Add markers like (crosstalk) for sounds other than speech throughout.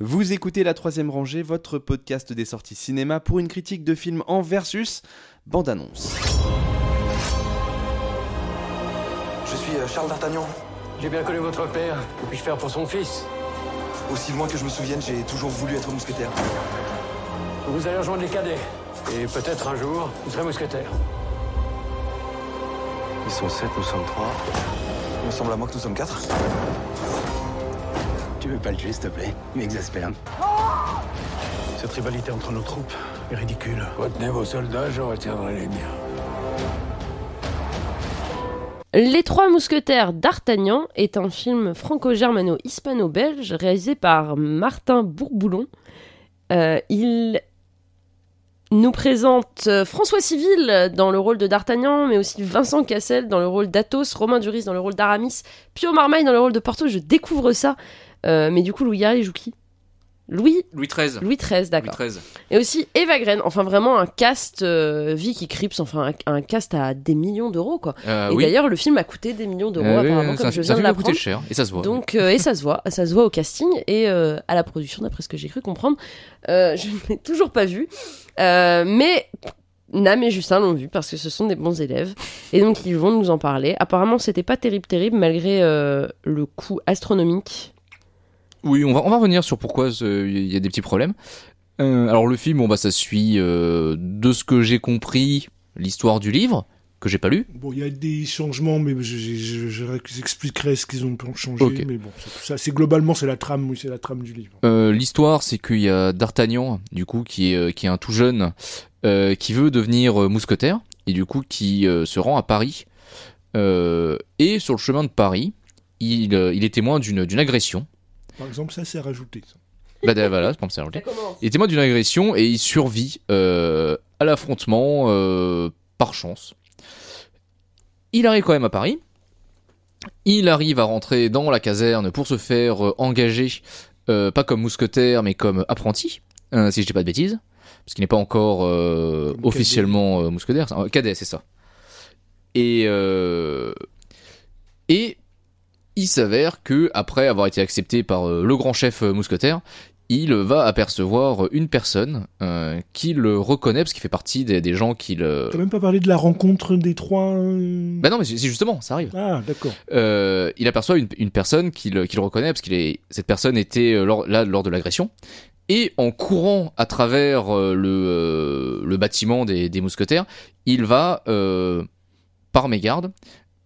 Vous écoutez La Troisième Rangée, votre podcast des sorties cinéma pour une critique de film en versus bande-annonce. Je suis euh, Charles d'Artagnan. J'ai bien connu votre père. Que puis-je faire pour son fils? Aussi loin que je me souvienne, j'ai toujours voulu être mousquetaire. Vous allez rejoindre les cadets. Et peut-être un jour, vous serez mousquetaire. Ils sont sept, nous sommes trois. Il me semble à moi que nous sommes quatre. Tu veux pas le tuer, s'il te plaît Il m'exaspère. Cette rivalité entre nos troupes est ridicule. Retenez vos soldats, je retiendrai les miens. Les Trois Mousquetaires d'Artagnan est un film franco-germano-hispano-belge réalisé par Martin Bourboulon. Euh, il nous présente François Civil dans le rôle de D'Artagnan, mais aussi Vincent Cassel dans le rôle d'Athos, Romain Duris dans le rôle d'Aramis, Pio Marmaille dans le rôle de Porthos. Je découvre ça. Euh, mais du coup, Louis il joue qui? Louis? Louis XIII. Louis XIII, Louis d'accord. XIII. Et aussi Eva Green, enfin vraiment un cast euh, Vicky Crips, enfin un, un cast à des millions d'euros quoi. Euh, et oui. d'ailleurs le film a coûté des millions d'euros Euh, oui, apparemment ça, comme je ça viens de fait coûter l'apprendre. cher et ça se voit. Donc et ça se voit, ça se voit au casting et à la production d'après ce que j'ai cru comprendre. Je (laughs) ne l'ai toujours pas vu, mais Nam et Justin l'ont vu parce que ce sont des bons élèves et donc ils vont nous en parler. Apparemment c'était pas terrible terrible malgré le coût astronomique. Oui, on va, on va revenir sur pourquoi il y a des petits problèmes. Euh, alors le film, bon bah ça suit euh, de ce que j'ai compris l'histoire du livre que j'ai pas lu. Bon, il y a des changements, mais je, je, je- je- j'expliquerai ce qu'ils ont changé. Ok. Mais bon, ça. C'est globalement, c'est la trame, oui, c'est la trame du livre. Euh, l'histoire, c'est qu'il y a D'Artagnan, du coup, qui est, qui est un tout jeune, euh, qui veut devenir euh, mousquetaire, et du coup, qui euh, se rend à Paris. Euh, et sur le chemin de Paris, il, il est témoin d'une d'une agression. Par exemple, ça, c'est rajouté. ça. Bah, voilà, c'est comme ça. Ça commence. Il est témoin d'une agression et il survit euh, à l'affrontement euh, par chance. Il arrive quand même à Paris. Il arrive à rentrer dans la caserne pour se faire euh, engager, euh, pas comme mousquetaire, mais comme apprenti, euh, si je dis pas de bêtises, parce qu'il n'est pas encore euh, officiellement euh, mousquetaire, euh, cadet, c'est ça. Et euh, et il s'avère que après avoir été accepté par euh, le grand chef euh, mousquetaire, il va apercevoir une personne euh, qui le reconnaît parce qu'il fait partie des, des gens qui le. T'as même pas parlé de la rencontre des trois. euh, Bah non, mais c'est justement, ça arrive. Ah, d'accord. Euh, il aperçoit une, une personne qui le, qui le reconnaît parce qu'il est cette personne était euh, lors, là lors de l'agression et en courant à travers euh, le, euh, le bâtiment des, des mousquetaires, il va euh, par mégarde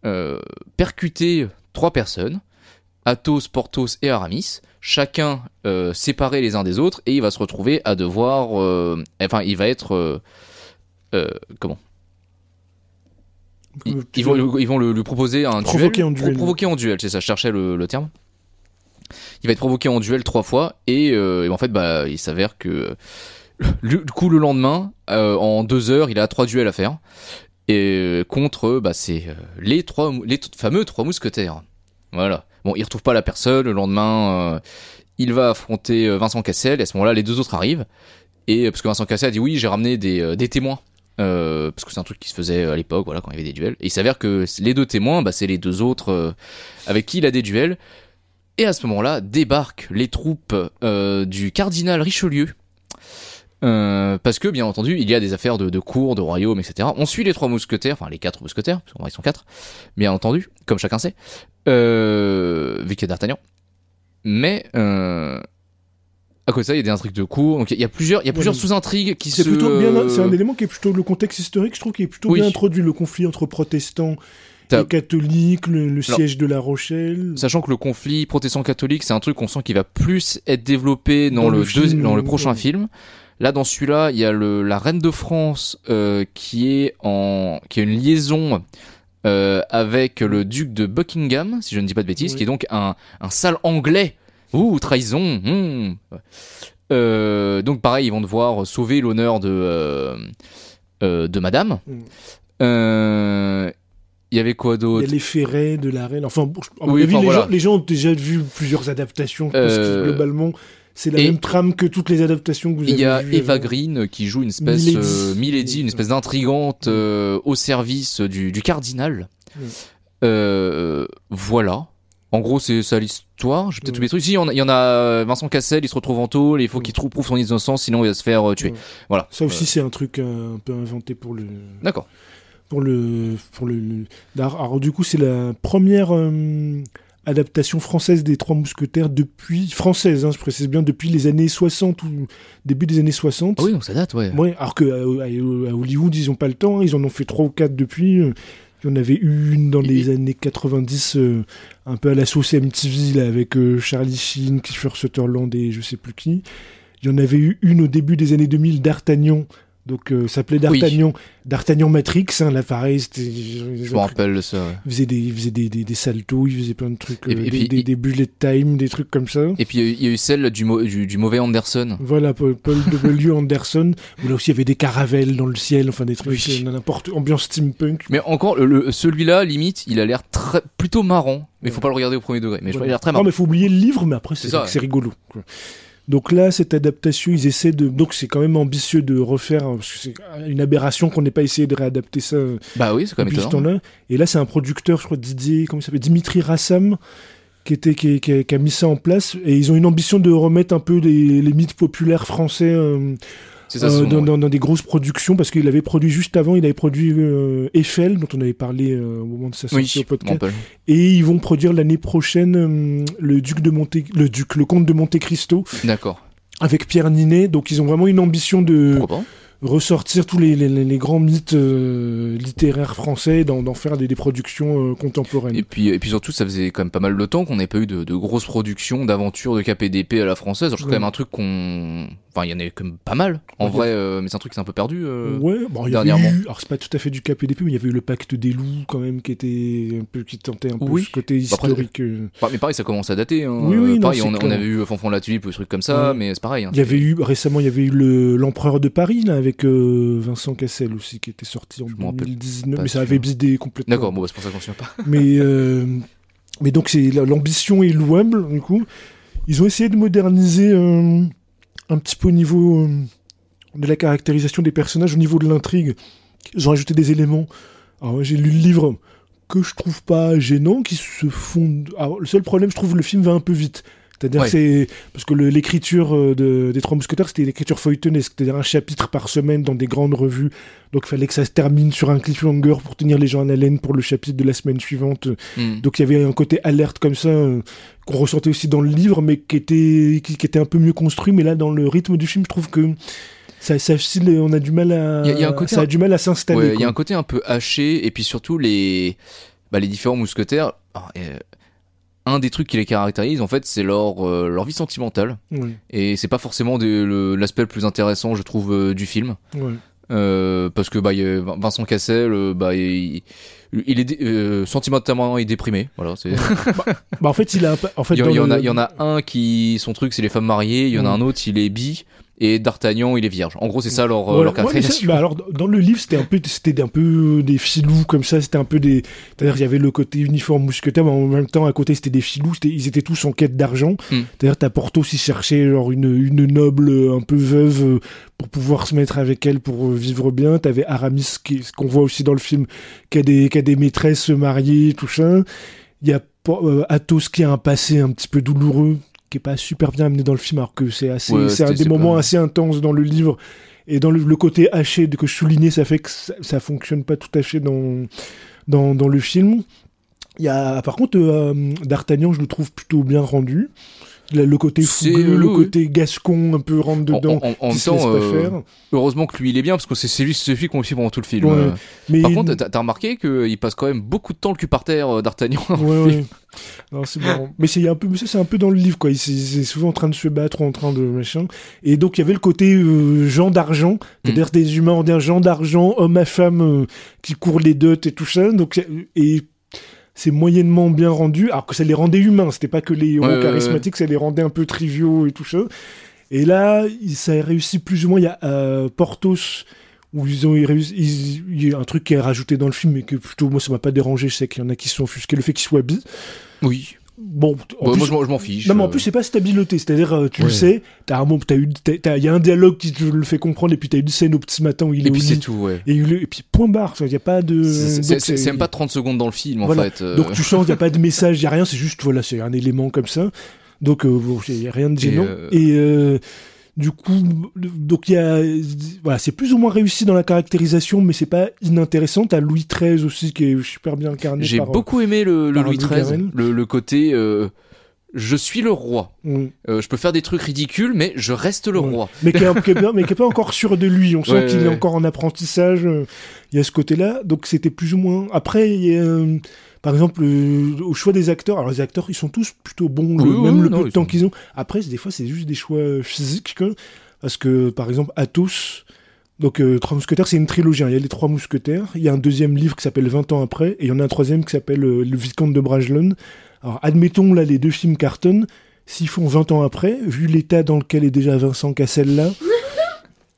euh, percuter trois personnes, Athos, Porthos et Aramis, chacun euh, séparés les uns des autres et il va se retrouver à devoir, euh, enfin il va être euh, euh, comment? Ils, vont, ils vont le- lui proposer un Provoquer duel. en duel. Pro- provoquer en duel, c'est ça, je cherchais le, le terme. Il va être provoqué en duel trois fois et, et en fait, bah, il s'avère que le- du coup, le lendemain, euh, en deux heures, il a trois duels à faire et euh, contre, bah, c'est euh, les trois, les fameux trois mousquetaires. Voilà. Bon, il retrouve pas la personne. Le lendemain, euh, il va affronter euh, Vincent Cassel. Et à ce moment-là, les deux autres arrivent. Et euh, parce que Vincent Cassel a dit oui, j'ai ramené des, euh, des témoins. Euh, parce que c'est un truc qui se faisait à l'époque, voilà, quand il y avait des duels. Et il s'avère que les deux témoins, bah, c'est les deux autres euh, avec qui il a des duels. Et à ce moment-là, débarquent les troupes euh, du cardinal Richelieu. Euh, parce que, bien entendu, il y a des affaires de, de cour, de royaume, etc. On suit les trois mousquetaires, enfin les quatre mousquetaires, parce qu'en vrai ils sont quatre, bien entendu, comme chacun sait, euh, vu qu'il y a d'Artagnan. Mais, euh, à côté de ça, il y a des intrigues de cour, donc il y a plusieurs, il y a plusieurs Ouais. sous-intrigues qui se... plutôt bien. C'est un élément qui est plutôt le contexte historique. Je trouve qui est plutôt Oui. bien introduit le conflit entre protestants et catholiques, le, le Alors- siège de La Rochelle. Sachant que le conflit protestant-catholique, c'est un truc qu'on sent qui va plus être développé dans, Dans le, le deux- dans le prochain ouais. film. Là, dans celui-là, il y a le, la reine de France euh, qui est en, qui a une liaison euh, avec le duc de Buckingham, si je ne dis pas de bêtises, Oui. qui est donc un, un sale anglais. Ouh, trahison. hmm. Euh, donc pareil, ils vont devoir sauver l'honneur de de Madame. Mm. Euh, Il y avait quoi Il d'autre y a les ferrets de la reine. Enfin, bon, Oui, les, voilà. gens, les gens ont déjà vu plusieurs adaptations. Parce que globalement, c'est la et- même trame que toutes les adaptations que vous avez Il y a Eva. Green qui joue une espèce Milady. euh, Milady, une espèce d'intrigante euh, au service du, du cardinal. Mm. Euh, voilà. En gros, c'est ça l'histoire. J'ai peut-être oublié des trucs. Si, il y en a, il y en a euh, Vincent Cassel, il se retrouve en tôle, et il faut qu'il prouve son innocence, sinon il va se faire euh, tuer. Voilà. Ça aussi, c'est un truc euh, un peu inventé pour le. Euh, D'accord. Pour le. Pour le, le- Alors, du coup, c'est la première euh, adaptation française des Trois Mousquetaires depuis. Française, hein, je précise bien, depuis les années 60 ou début des années 60. Ah oui, donc ça date, ouais. Ouais, alors que à, à- Hollywood, ils ont pas le temps, hein, ils en ont fait trois ou quatre depuis. euh, Il y en avait eu une dans les années 90, euh, un peu à la sauce MTV, là, avec euh, Charlie Sheen, Kiefer Sutherland et je sais plus qui. Il y en avait eu une au début des années 2000, D'Artagnan. Donc, euh, ça s'appelait Oui. D'Artagnan. D'Artagnan Matrix, hein, là, pareil, c'était. Je me rappelle de ça. ouais. Il faisait des, il faisait des, des, des saltos, il faisait plein de trucs, euh, et des, puis, des, il- des bullet time, des trucs comme ça. Et puis il y a eu- il celle du, mau- du, du mauvais Anderson. Voilà, Paul, Paul (laughs) W. Anderson, où là aussi il y avait des caravelles dans le ciel, enfin des trucs, Oui. euh, n'importe, ambiance steampunk. Mais encore, le- celui-là, limite, il a l'air très plutôt marrant. Mais faut pas le regarder au premier degré. Mais je qu'il a l'air très Non, marrant. mais faut oublier le livre, mais après c'est rigolo. quoi. Donc là, cette adaptation, ils essaient de. Donc c'est quand même ambitieux de refaire, hein, parce que c'est une aberration qu'on n'ait pas essayé de réadapter ça euh, Bah oui, c'est quand même temps-là. Et là, c'est un producteur, je crois, Didier, comment il s'appelle Dimitri Rassam, qui, était, qui, qui a, qui a mis ça en place. Et ils ont une ambition de remettre un peu les, les mythes populaires français euh, C'est ça, euh, son dans, nom, dans- dans des grosses productions, parce qu'il avait produit juste avant, il avait produit euh, Eiffel, dont on avait parlé euh, au moment de sa Oui, sortie je au podcast. Et ils vont produire l'année prochaine le duc de Monte, le duc, le comte de Monte Cristo D'accord. avec Pierre Ninet. Donc ils ont vraiment une ambition de Pourquoi pas ressortir tous les, les- les grands mythes euh, littéraires français, d'en faire des, des productions euh, contemporaines. Et puis, et puis surtout, ça faisait quand même pas mal de temps qu'on n'avait pas eu de, de grosses productions d'aventures de KPDP à la française. Alors, c'est Ouais. quand même un truc qu'on. Enfin, il y en avait quand même pas mal, en Ouais. vrai, euh, mais c'est un truc qui s'est un peu perdu. Ouais, bon, il y dernièrement. eu, alors c'est pas tout à fait du KPDP, mais il y avait eu le pacte des loups quand même qui était un peu, qui tentait un peu Oui. ce côté Bah, après, historique. Bah, mais pareil, ça commence à dater. Hein. Oui, oui, non, pareil, c'est on, on avait eu Fanfan la Tulipe ou des trucs comme ça, mais c'est pareil. hein. Il y avait eu récemment, il y avait eu le l'empereur de Paris là avec euh, Vincent Cassel aussi qui était sorti en Je m'en rappelle 2019, pas mais ça avait bidé complètement. D'accord, bon, bah, c'est pour ça qu'on souvient pas. (laughs) mais euh, mais donc c'est l'ambition est louable du coup. Ils ont essayé de moderniser euh, un petit peu au niveau euh, de la caractérisation des personnages, au niveau de l'intrigue. Ils ont ajouté des éléments. Alors j'ai lu le livre que je trouve pas gênant, qui se font. Alors, le seul problème, je trouve, le film va un peu vite. C'est-à-dire Ouais. c'est parce que l'écriture euh, de- des Trois Mousquetaires, c'était l'écriture feuilletonesque, c'est-à-dire un chapitre par semaine dans des grandes revues. Donc il fallait que ça se termine sur un cliffhanger pour tenir les gens en haleine pour le chapitre de la semaine suivante. Hmm. Donc il y avait un côté alerte comme ça euh, qu'on ressentait aussi dans le livre, mais qui était qui, qui était un peu mieux construit. Mais là, dans le rythme du film, je trouve que ça, on a du mal à, y a- il y a un côté ça a un- du mal à s'installer. Ouais, il y a un côté un peu haché, et puis surtout les, bah, les différents mousquetaires. euh, un des trucs qui les caractérise, en fait, c'est leur, euh, leur vie sentimentale. Et c'est pas forcément l'aspect le plus intéressant, je trouve, euh, du film. Euh, parce que bah, Vincent Cassel, bah, il, il est sentimentalement il est déprimé. Voilà, c'est- (laughs) Bah, en fait, il a en fait il, y, en a, il y en a un qui son truc c'est les femmes mariées, il y en a Ouais. un autre il est bi et D'Artagnan il est vierge. En gros c'est ça leur, euh, Ouais, leur ouais, bah alors dans le livre c'était un peu c'était un peu des filous comme ça c'était un peu des c'est-à-dire il y avait le côté uniforme mousquetaire mais en même temps à côté c'était des filous ils étaient tous en quête d'argent. Hmm. c'est-à-dire t'as Porthos qui cherchait genre une, une noble euh, un peu veuve euh, pour pouvoir se mettre avec elle pour vivre bien. T'avais Aramis qui ce qu'on voit aussi dans le film qui a des qui a des maîtresses mariées tout ça. Il y a Athos qui a un passé un petit peu douloureux qui est pas super bien amené dans le film alors que c'est assez Ouais, c'est un des moments pas- assez intenses dans le livre et dans le, le côté haché que je soulignais, ça fait que ça, ça fonctionne pas tout haché dans, dans, dans le film. Il y a, par contre, euh, D'Artagnan, je le trouve plutôt bien rendu. Le, côté fougueux, le oui, côté gascon, un peu rentre En, dedans. en- en- en qui même se laisse temps, pas euh, faire. heureusement que lui il est bien parce que c'est lui, lui qu'on suit pendant tout le film. Ouais. Euh, Mais Par contre, t'as remarqué qu'il passe quand même beaucoup de temps le cul par terre, euh, D'Artagnan. Ouais, ouais. Non, c'est marrant. Mais c'est un peu, ça, c'est un peu dans le livre, quoi. Il c'est c'est souvent en train de se battre, en train de machin. Et donc, il y avait le côté euh, gens d'argent, c'est-à-dire des humains, on dit gens d'argent, hommes à femmes, euh, qui courent les dots et tout ça. Donc, et c'est moyennement bien rendu, alors que ça les rendait humains. C'était pas que les héros Ouais, ouais, charismatiques, ça les rendait un peu triviaux et tout ça. Et là, ça a réussi plus ou moins. Il y a euh, Porthos où ils ont réussi. Il y a un truc qui est rajouté dans le film, mais que plutôt moi ça m'a pas dérangé. Je sais qu'il y en a qui se sont offusqués le fait qu'il soit bi. Oui. Bon. en Ouais, plus- moi, je m'en- fiche. non, mais en euh. plus, c'est pas stabiloté. C'est-à-dire, euh, tu le Ouais. sais, t'as un moment, t'as eu, t'as- t'as- il y a un dialogue qui te le fait comprendre, et puis t'as une scène au petit matin où il est Et au puis c'est lit. tout, ouais. Et, est- et puis point barre, il n'y a pas de. C'est- même pas 30 secondes dans le film, en Voilà. fait. euh. Donc tu sens, il n'y a pas de message, il n'y a rien, c'est juste, voilà, c'est un élément comme ça. Donc, euh, il n'y a rien de Et, gênant. euh, Et, euh, du coup, donc il y a. Voilà, c'est plus ou moins réussi dans la caractérisation, mais c'est pas inintéressant. T'as Louis XIII aussi qui est super bien incarné. J'ai euh, beaucoup aimé le, Louis XIII, le, le côté euh, je suis le roi. mm. Euh, je peux faire des trucs ridicules, mais je reste le Ouais. roi. mais qui est, qui est bien- mais qui est pas encore sûr de lui. On (laughs) sent Ouais, qu'il ouais, est encore en apprentissage. Il y a ce côté-là. Donc c'était plus ou moins. Après, il y a, par exemple, euh, au choix des acteurs. Alors les acteurs, ils sont tous plutôt bons, le- Oui, même oui, le non, peu de temps sont- qu'ils ont. Après, des fois, c'est juste des choix physiques. quoi. Parce que, par exemple, Athos. Donc, euh, Trois Mousquetaires, c'est une trilogie. hein. Il y a les Trois Mousquetaires. Il y a un deuxième livre qui s'appelle 20 ans après. Et il y en a un troisième qui s'appelle euh, Le Vicomte de Bragelonne. Alors, admettons, là, les deux films cartonnent. S'ils font 20 ans après, vu l'état dans lequel est déjà Vincent Cassel là,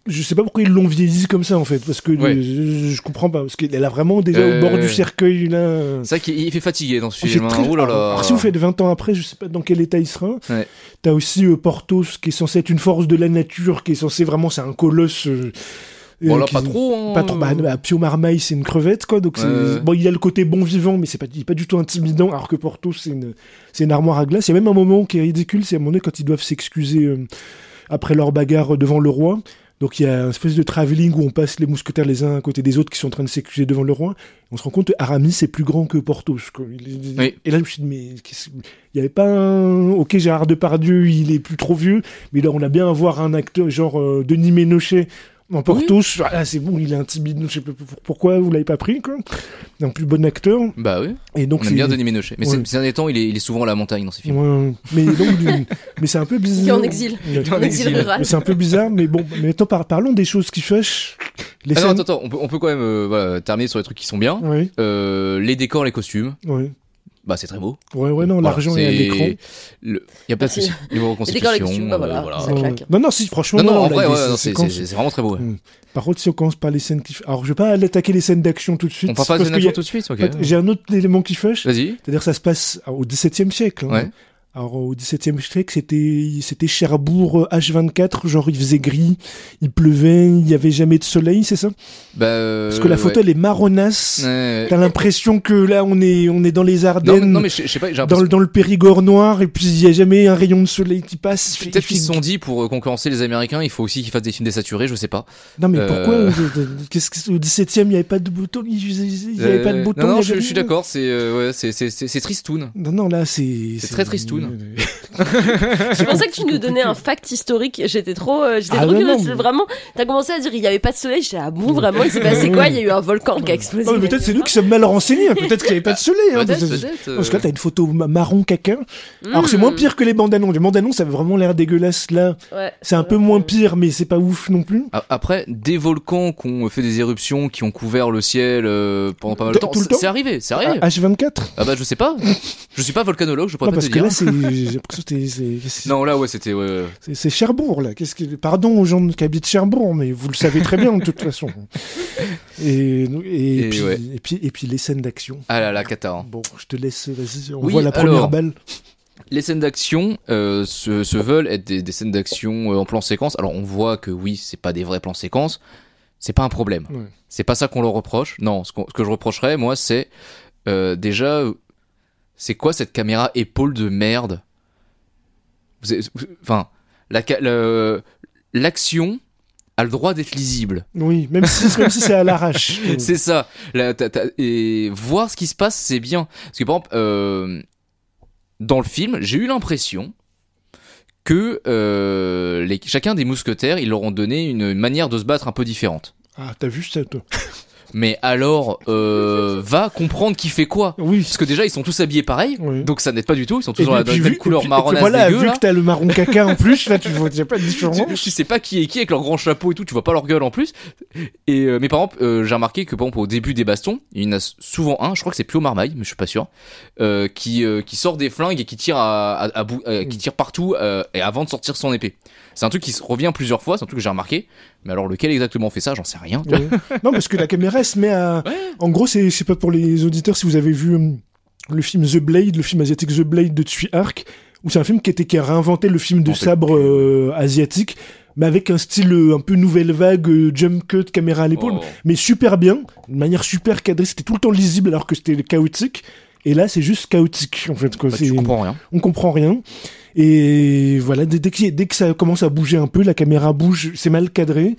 je sais pas pourquoi ils l'ont vieilli comme ça en fait, parce que Ouais. euh, je, je comprends pas, parce qu'elle a vraiment déjà Euh, au bord du cercueil là. C'est vrai qu'il il fait fatiguer dans ce Oh, film. hein. très- Oh là là. Alors, si vous faites 20 ans après, je sais pas dans quel état il sera. Ouais. T'as aussi euh, Porthos qui est censé être une force de la nature, qui est censé vraiment, c'est un colosse. euh, Bon, euh, là, qui- pas trop. Hein. Pas trop. Bah, bah, Pio Marmaille, c'est une crevette, quoi. Donc, Ouais. bon, il y a le côté bon vivant, mais c'est pas, il est pas du tout intimidant. Alors que Porthos, c'est une, c'est une armoire à glace. Il y a même un moment qui est ridicule, c'est à un moment donné quand ils doivent s'excuser euh, après leur bagarre devant le roi. Donc, il y a une espèce de travelling où on passe les mousquetaires les uns à côté des autres qui sont en train de s'excuser devant le roi. On se rend compte que Aramis est plus grand que Porthos. Oui. Et là, je me suis dit, mais il n'y avait pas un. Ok, Gérard Depardieu, il est plus trop vieux, mais là, on a bien à voir un acteur genre euh, Denis Ménochet en Porthos. Voilà, c'est bon, il est intimidant. Je sais pas pour- pourquoi vous l'avez pas pris, quoi. Un plus bon acteur. Bah oui. Et donc, On aime c'est- bien Denis Ménochet. Mais Ouais. ces- derniers temps, il est, il est souvent à la montagne dans ses films. Ouais, mais donc, du- mais c'est un peu bizarre. Il est en exil. Ouais. En exil rural. Mais c'est un peu bizarre, mais bon, mais maintenant, par- parlons des choses qui fâchent. Les Ah non, attends, attends, on peut, on peut quand même euh, voilà, terminer sur les trucs qui sont bien. Ouais, Euh, les décors, les costumes, ouais, bah c'est très beau. ouais, ouais, non, Voilà, l'argent est à l'écran. le- Il y a pas de souci. (laughs) Niveau costumes, bah voilà, euh, voilà. ça Ouais. claque. Non, non, si, franchement, Non, non, a ouais, ces non, c'est séquences- vraiment très beau. ouais. Mm. Par contre, si on commence par les scènes qui. Alors, je vais pas attaquer les scènes d'action tout de suite. On part pas parce de qu'il y a- tout de suite, ok. en fait, J'ai un autre élément qui fâche. Vas-y. C'est-à-dire, ça se passe au XVIIe siècle. hein. Ouais. Alors, au XVIIe siècle, c'était, c'était Cherbourg euh, H24, genre il faisait gris, il pleuvait, il n'y avait jamais de soleil, c'est ça? Bah, euh, Parce que la photo, ouais. elle est marronasse. Ouais. T'as l'impression que là, on est, on est dans les Non, Ardennes, mais, non, mais je je sais pas, dans, dans le Périgord noir, et puis il n'y a jamais un rayon de soleil qui passe. Peut-être qu'ils se sont dit pour euh, concurrencer les Américains, il faut aussi qu'ils fassent des films désaturés, je sais pas. Non, mais Euh, pourquoi euh, Qu'est-ce que, Au XVIIe, il n'y avait pas de bouton, il n'y avait pas de Euh, bouton. Non, non, je, suis d'accord, c'est euh, ouais, c'est c'est tristoun. Non, non, là, c'est. C'est très tristoun. 对对 (laughs) Je pensais que tu nous donnais un fact historique. J'étais trop, euh, j'étais Ah trop curieuse. mais- Vraiment, t'as commencé à dire il y avait pas de soleil. J'étais ah bon vraiment il s'est passé quoi? Il y a eu un volcan qui a explosé. Mais peut-être c'est nous qui sommes mal renseignés. Peut-être qu'il n'y avait pas de soleil. hein. Peut-être, Parce- peut-être. euh, Parce que là, t'as une photo ma- marron caca. Mm. Alors, c'est moins pire que les bandes annonces. Les bandes annonces, ça avait vraiment l'air dégueulasse. Là, Ouais. c'est un peu moins pire, mais c'est pas ouf non plus. Après, des volcans qui ont fait des éruptions, qui ont couvert le ciel euh, pendant pas mal de temps, tout le c'est temps c'est arrivé, c'est arrivé. Ah, H24 Ah bah je sais pas, je suis pas volcanologue, je pourrais Non, pas parce te que dire. là, Non là ouais c'était ouais, c'est- Cherbourg, là. Qu'est-ce que... Pardon aux gens qui habitent Cherbourg, mais vous le savez très bien, de toute façon. (laughs) Et, et, Et puis, ouais. et, puis, et puis les scènes d'action. Ah là là cata. hein. Bon, je te laisse, vas-y, on Oui, voit la première alors. balle. Les scènes d'action euh, se, se veulent être des, des scènes d'action euh, en plan séquence. Alors on voit que oui c'est pas des vrais plans séquences, c'est pas un problème. Ouais. C'est pas ça qu'on leur reproche. Non, ce, que je reprocherais moi c'est euh, déjà c'est quoi cette caméra épaule de merde Vous avez- vous- Enfin la l'action a le droit d'être lisible. Oui, même si, (laughs) même si c'est à l'arrache. C'est ça. Là, et voir ce qui se passe, c'est bien. Parce que par exemple, euh, dans le film, j'ai eu l'impression que euh, les- chacun des mousquetaires, ils leur ont donné une manière de se battre un peu différente. Ah, t'as vu ça, toi? Mais alors, euh, va comprendre qui fait quoi. Oui. Parce que déjà, ils sont tous habillés pareil, Oui. donc ça n'aide pas du tout. Ils sont tous dans la même vu- couleur marronasse Voilà, dégueu, vu là. que t'as le marron caca en plus, là, tu vois, pas de différence. Tu, tu sais pas qui est qui avec leur grand chapeau et tout, tu vois pas leur gueule en plus. Et euh, mais par exemple, euh, j'ai remarqué que par exemple au début des bastons, il y en a souvent un, je crois que c'est Pio Marmaille, mais je suis pas sûr, euh, qui euh, qui sort des flingues et qui tire à, à, euh, qui tire partout euh, et avant de sortir son épée. C'est un truc qui revient plusieurs fois, c'est un truc que j'ai remarqué. Mais alors lequel exactement fait ça, j'en sais rien. Ouais. non, parce que la caméra elle se met à. Ouais. En gros, c'est, je sais pas pour les auditeurs si vous avez vu. hum, le film The Blade, le film asiatique The Blade de Tsui Hark, où c'est un film qui, était, qui a réinventé le film de En fait, sabre euh, asiatique, mais avec un style euh, un peu nouvelle vague, euh, jump cut, caméra à l'épaule, Oh. mais super bien, de manière super cadrée, c'était tout le temps lisible alors que c'était chaotique. Et là, c'est juste chaotique, en fait. Quoi. Bah, C'est- tu comprends rien. on comprend rien. Et voilà, dès, a- dès que ça commence à bouger un peu, la caméra bouge, c'est mal cadré.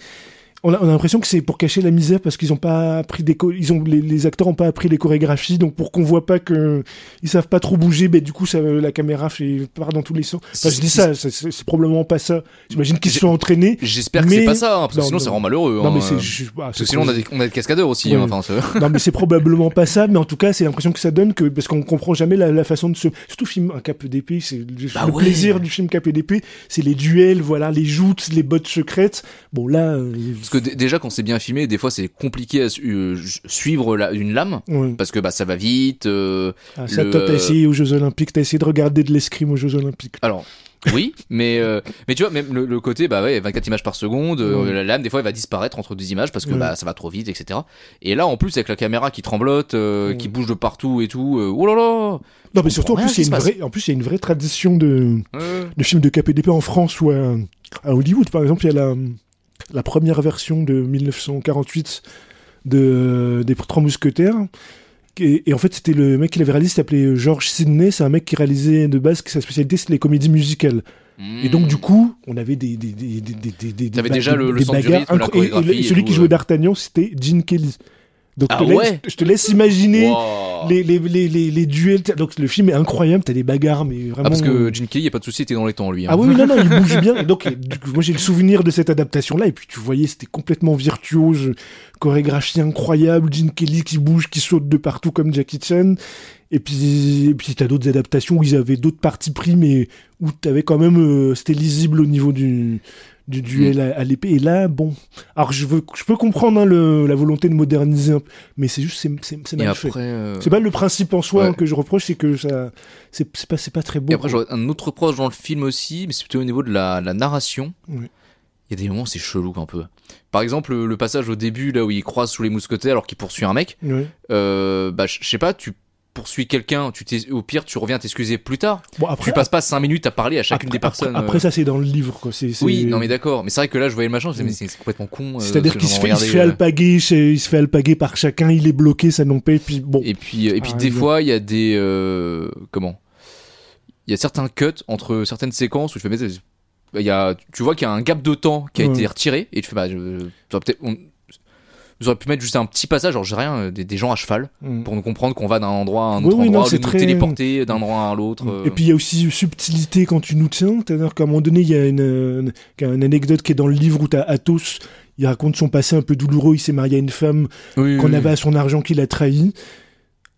On a, on a l'impression que c'est pour cacher la misère parce qu'ils ont pas appris des ils ont les, les acteurs ont pas appris les chorégraphies donc pour qu'on voit pas que ils savent pas trop bouger ben du coup ça la caméra fait part dans tous les sens. Enfin, je dis ça c'est- probablement pas ça. J'imagine qu'ils se sont entraînés. J'espère que Mais- c'est pas ça, hein, parce que Non, sinon non. ça rend malheureux. Non hein, mais c'est euh, je- bah, Parce que sinon on a des, on a des cascadeurs aussi. Ouais. hein, enfin, c'est- non mais c'est probablement pas ça mais en tout cas c'est l'impression que ça donne que parce qu'on comprend jamais la, la façon de se surtout film un cap d'épée c'est le, Bah le ouais. plaisir du film cap d'épée c'est les duels voilà les joutes les bottes secrètes bon là euh, que déjà quand c'est bien filmé, des fois c'est compliqué à su- euh, suivre la- une lame. Parce que bah ça va vite. euh, Ah, ça le- toi t'as essayé aux Jeux Olympiques t'as essayé de regarder de l'escrime aux Jeux Olympiques Alors, oui, mais euh, mais tu vois, même le, le côté, bah ouais, 24 images par seconde, euh, la lame, des fois, elle va disparaître entre deux images parce que bah ça va trop vite, etc. Et là, en plus, avec la caméra qui tremblote, euh, qui bouge de partout et tout, oh là là non mais surtout en plus il y a une vraie en plus il y a une vraie tradition de de films de KPDP en France ou à, à Hollywood. Par exemple, il y a la, la première version de 1948 de, des Trois Mousquetaires. Et, et en fait, c'était le mec qui l'avait réalisé, s'appelait George Sidney. C'est un mec qui réalisait de base, que sa spécialité, c'était les comédies musicales. Et donc, du coup, on avait des. des, des, des, des, des, des T'avais ba- déjà le- le des sens du bagarres rythme, la incro- et- et, chorégraphie et celui tout, qui euh. jouait D'Artagnan, c'était Gene Kelly. Donc, Ah je, te laisse, ouais je te laisse imaginer Wow. les, les, les, les, duels. Donc, le film est incroyable, t'as des bagarres, mais vraiment. Ah, parce euh, que Gene Kelly, y a pas de souci, t'es dans les temps, lui. hein. ah oui, non, non, il (laughs) bouge bien. Et donc, moi, j'ai le souvenir de cette adaptation-là. Et puis, tu voyais, c'était complètement virtuose, chorégraphie incroyable, Gene Kelly qui bouge, qui saute de partout comme Jackie Chan. Et puis, et puis t'as d'autres adaptations où ils avaient d'autres parties pris, mais où t'avais quand même, euh, c'était lisible au niveau du, du duel à, à l'épée. Et là, bon. Alors, je veux, je peux comprendre hein, le, la volonté de moderniser un mais c'est juste, c'est, mal fait. euh, C'est pas le principe en soi Ouais. hein, que je reproche, c'est que ça, c'est, pas, pas très beau. et après, un autre reproche dans le film aussi, mais c'est plutôt au niveau de la, la narration. Oui. Il y a des moments, c'est chelou un peu. Par exemple, le, passage au début, là où il croise sous les mousquetaires alors qu'il poursuit un mec, euh, bah, je sais pas, tu poursuis quelqu'un, tu t'es- au pire, tu reviens t'excuser plus tard. Bon, après, tu passes pas 5 minutes à parler à chacune après, des personnes. Après, après, euh. ça, c'est dans le livre, quoi. C'est, c'est- Oui, non mais d'accord. Mais c'est vrai que là, je voyais le machin, je me disais, mais c'est complètement con. euh, C'est-à-dire ce qu'il se fait, il se fait euh. alpaguer, il se fait alpaguer par chacun, il est bloqué, ça n'empêche, puis bon. Et puis, et puis Ah, des non. fois, il y a des euh, comment? Il y a certains cuts entre certaines séquences où je fais, mais il y a, tu vois qu'il y a un gap de temps qui a Ouais. été retiré et tu fais, bah, je, peut-être, on- vous auriez pu mettre juste un petit passage, genre j'ai rien, euh, des, des gens à cheval Mm. pour nous comprendre qu'on va d'un endroit à un Oui, autre oui, endroit, nous très- téléporter d'un endroit à l'autre. euh. Et puis il y a aussi subtilité quand tu nous tiens, c'est-à-dire qu'à un moment donné, il y a une, une, une anecdote qui est dans le livre où t'as Athos, il raconte son passé un peu douloureux, il s'est marié à une femme Oui, qu'on oui, avait à son argent qu'il a trahi.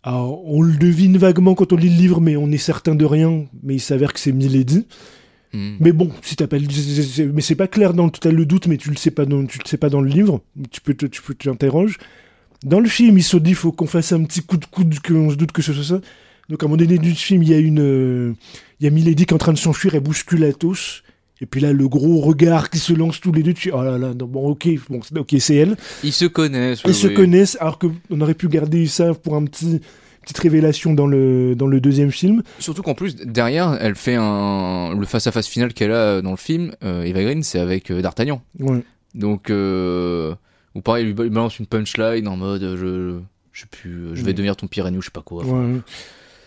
Alors, on le devine vaguement quand on lit le livre, mais on est certain de rien, mais il s'avère que c'est Milady. Mm. Mais bon, si t'appelles, mais c'est pas clair dans, t'as le doute, mais tu le sais pas dans, tu le sais pas dans le livre. Tu peux, tu peux t'interroges. Dans le film, il se dit, faut qu'on fasse un petit coup de coude, qu'on se doute que ce soit ça. Donc à un moment donné du film, il y a une, euh, il y a Milady qui est en train de s'enfuir, elle bouscule Athos. Et puis là, le gros regard qui se lance tous les deux, tu dis, oh là là, non, bon, ok, bon, c'est- ok, c'est elle. Ils se connaissent. Ils oui, se connaissent, alors qu'on aurait pu garder ça pour un petit, petite révélation dans le, dans le deuxième film. Surtout qu'en plus, derrière, elle fait un. Le face-à-face final qu'elle a dans le film, euh, Eva Green, c'est avec euh, D'Artagnan. Ouais. Donc, euh, ou pareil, il lui balance une punchline en mode je, je sais plus, je vais Mm. devenir ton pire ennemi ou je sais pas quoi. Enfin, Ouais.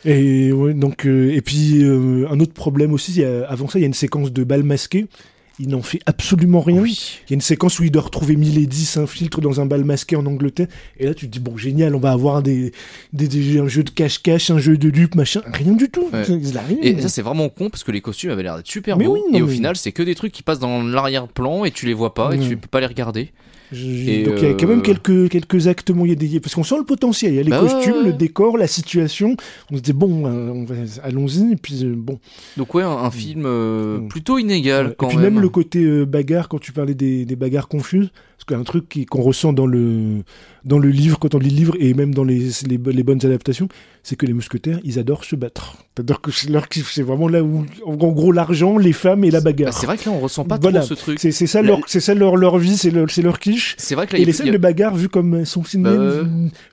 Et ouais, donc et puis un autre problème aussi, avant ça, il y a une séquence de bal masqué. Il n'en fait absolument rien. Oui. Il y a une séquence où il doit retrouver Milady s'infiltre dans un bal masqué en Angleterre. Et là, tu te dis bon, génial, on va avoir des, des, des- un jeu de cache-cache, un jeu de dupe, machin. Rien du tout. Ouais. Il a rien. Et ça, c'est vraiment con parce que les costumes avaient l'air d'être super Mais beaux. oui, non, et au mais- final, c'est que des trucs qui passent dans l'arrière-plan et tu les vois pas et tu peux pas les regarder. Et, donc il y a quand même euh, quelques, quelques actes des... parce qu'on sent le potentiel. Il y a les Bah costumes, ouais, le décor, la situation. On se dit bon, euh, allons-y. Et puis euh, bon. Donc, ouais, un, un film euh, Mm. plutôt inégal Ouais. quand et puis même, le côté euh, bagarre, quand tu parlais des, des bagarres confuses, parce qu'un truc qu'on ressent dans le, dans le livre, quand on lit le livre, et même dans les, les, bo- les bonnes adaptations, c'est que les mousquetaires, ils adorent se battre. C'est-à-dire que c'est leur kiff, c'est vraiment là où, en gros, l'argent, les femmes et la Bah, bagarre. c'est vrai que là, on ressent pas Voilà. trop ce truc. c'est ça, leur, c'est ça leur, leur vie, c'est leur, leur riche. C'est vrai que là, Et les scènes a- de bagarre, vu comme sont Bah,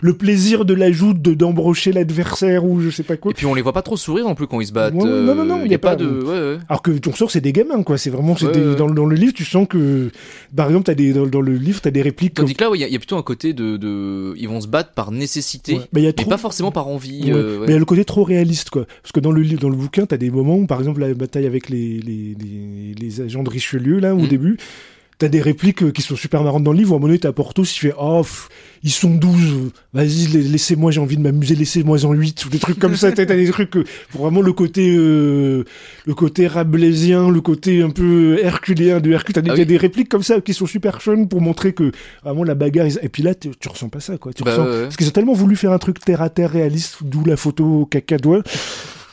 le plaisir de l'ajout de d'embrocher l'adversaire ou je sais pas quoi. Et puis on les voit pas trop sourire non plus quand ils se battent. Ouais, non, non, non, il y y a a pas pas- de. Ouais, ouais. Alors que ton sort, c'est des gamins, quoi. C'est vraiment, des- dans, le- dans le livre, tu sens que, par exemple, t'as des, dans, dans le livre, t'as des répliques. Tandis que là, ouais, il y, a- il y a plutôt un côté de, de. Ils vont se battre par nécessité, Ouais. Mais il y a mais trop- pas forcément par envie. Ouais. euh. Mais il y a le côté trop réaliste, quoi. Parce que dans le livre, dans le bouquin, t'as des moments où, par exemple, la bataille avec les, les, les, les agents de Richelieu, là, au Mhm. début, t'as des répliques euh, qui sont super marrantes dans le livre. où À un moment donné, t'as Porthos qui fait Oh, pff, ils sont 12, vas-y, la- laissez-moi, j'ai envie de m'amuser, laissez-moi en 8, ou des trucs comme ça. (laughs) T'as des trucs que, vraiment le côté, euh, le côté rabelaisien, le côté un peu herculéen de Hercule. T'as des, Ah y a des répliques comme ça qui sont super fun pour montrer que, vraiment, la bagarre. ils- Et puis là, tu ressens pas ça, quoi. Tu Bah, ressens- ouais, parce qu'ils ont tellement voulu faire un truc terre à terre réaliste, d'où la photo cacadois,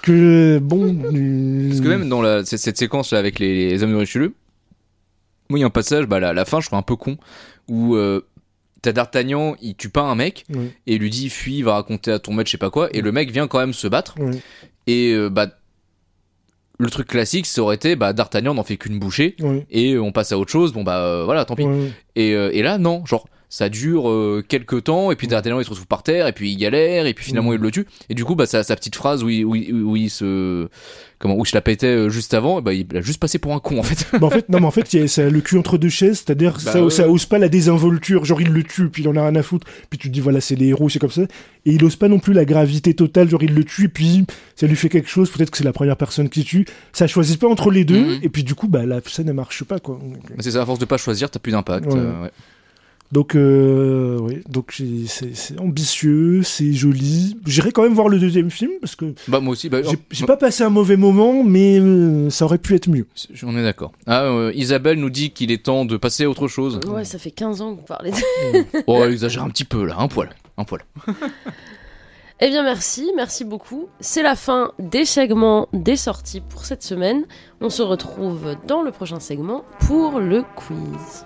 que bon. (laughs) euh, Parce que même dans la, cette, cette séquence là avec les, les hommes de Richelieu, moi il y a un passage, bah, à la fin je trouve un peu con, où euh, t'as D'Artagnan, il tue pas un mec, et il lui dit fuis, va raconter à ton maître je sais pas quoi, et le mec vient quand même se battre, et euh, bah le truc classique ça aurait été bah D'Artagnan n'en fait qu'une bouchée, et on passe à autre chose, bon bah euh, voilà tant pis. Et, euh, et là non, genre ça dure euh, quelques temps, et puis D'Artagnan il se retrouve par terre, et puis il galère, et puis finalement Mm. il le tue, et du coup bah sa, sa petite phrase où il, où, il- où il se comment où je la pétais euh, juste avant, bah il a juste passé pour un con en fait. Bah, en fait, non, mais en fait, il y a, ça le cul entre deux chaises, c'est-à-dire Bah ça, ça ose pas la désinvolture, genre il le tue, puis il en a rien à foutre, puis tu te dis voilà, c'est les héros, c'est comme ça, et il ose pas non plus la gravité totale, genre il le tue, puis ça lui fait quelque chose, peut-être que c'est la première personne qui tue, ça choisit pas entre les deux, Mhm. et puis du coup, bah la scène ne marche pas, quoi. Euh, C'est ça, à force de pas choisir, t'as plus d'impact. Ouais. euh, ouais. Donc, euh, ouais, donc c'est ambitieux, c'est joli. J'irai quand même voir le deuxième film parce que Bah moi aussi, bah, j'ai j'ai pas passé un mauvais moment, mais euh, ça aurait pu être mieux. on est d'accord. Ah, euh, Isabelle nous dit qu'il est temps de passer à autre chose. Ouais, ça fait 15 ans que vous parlez de... (laughs) Oh, elle exagère un petit peu là, un poil, un poil. Eh bien merci, merci beaucoup. C'est la fin des segments des sorties pour cette semaine. On se retrouve dans le prochain segment pour le quiz.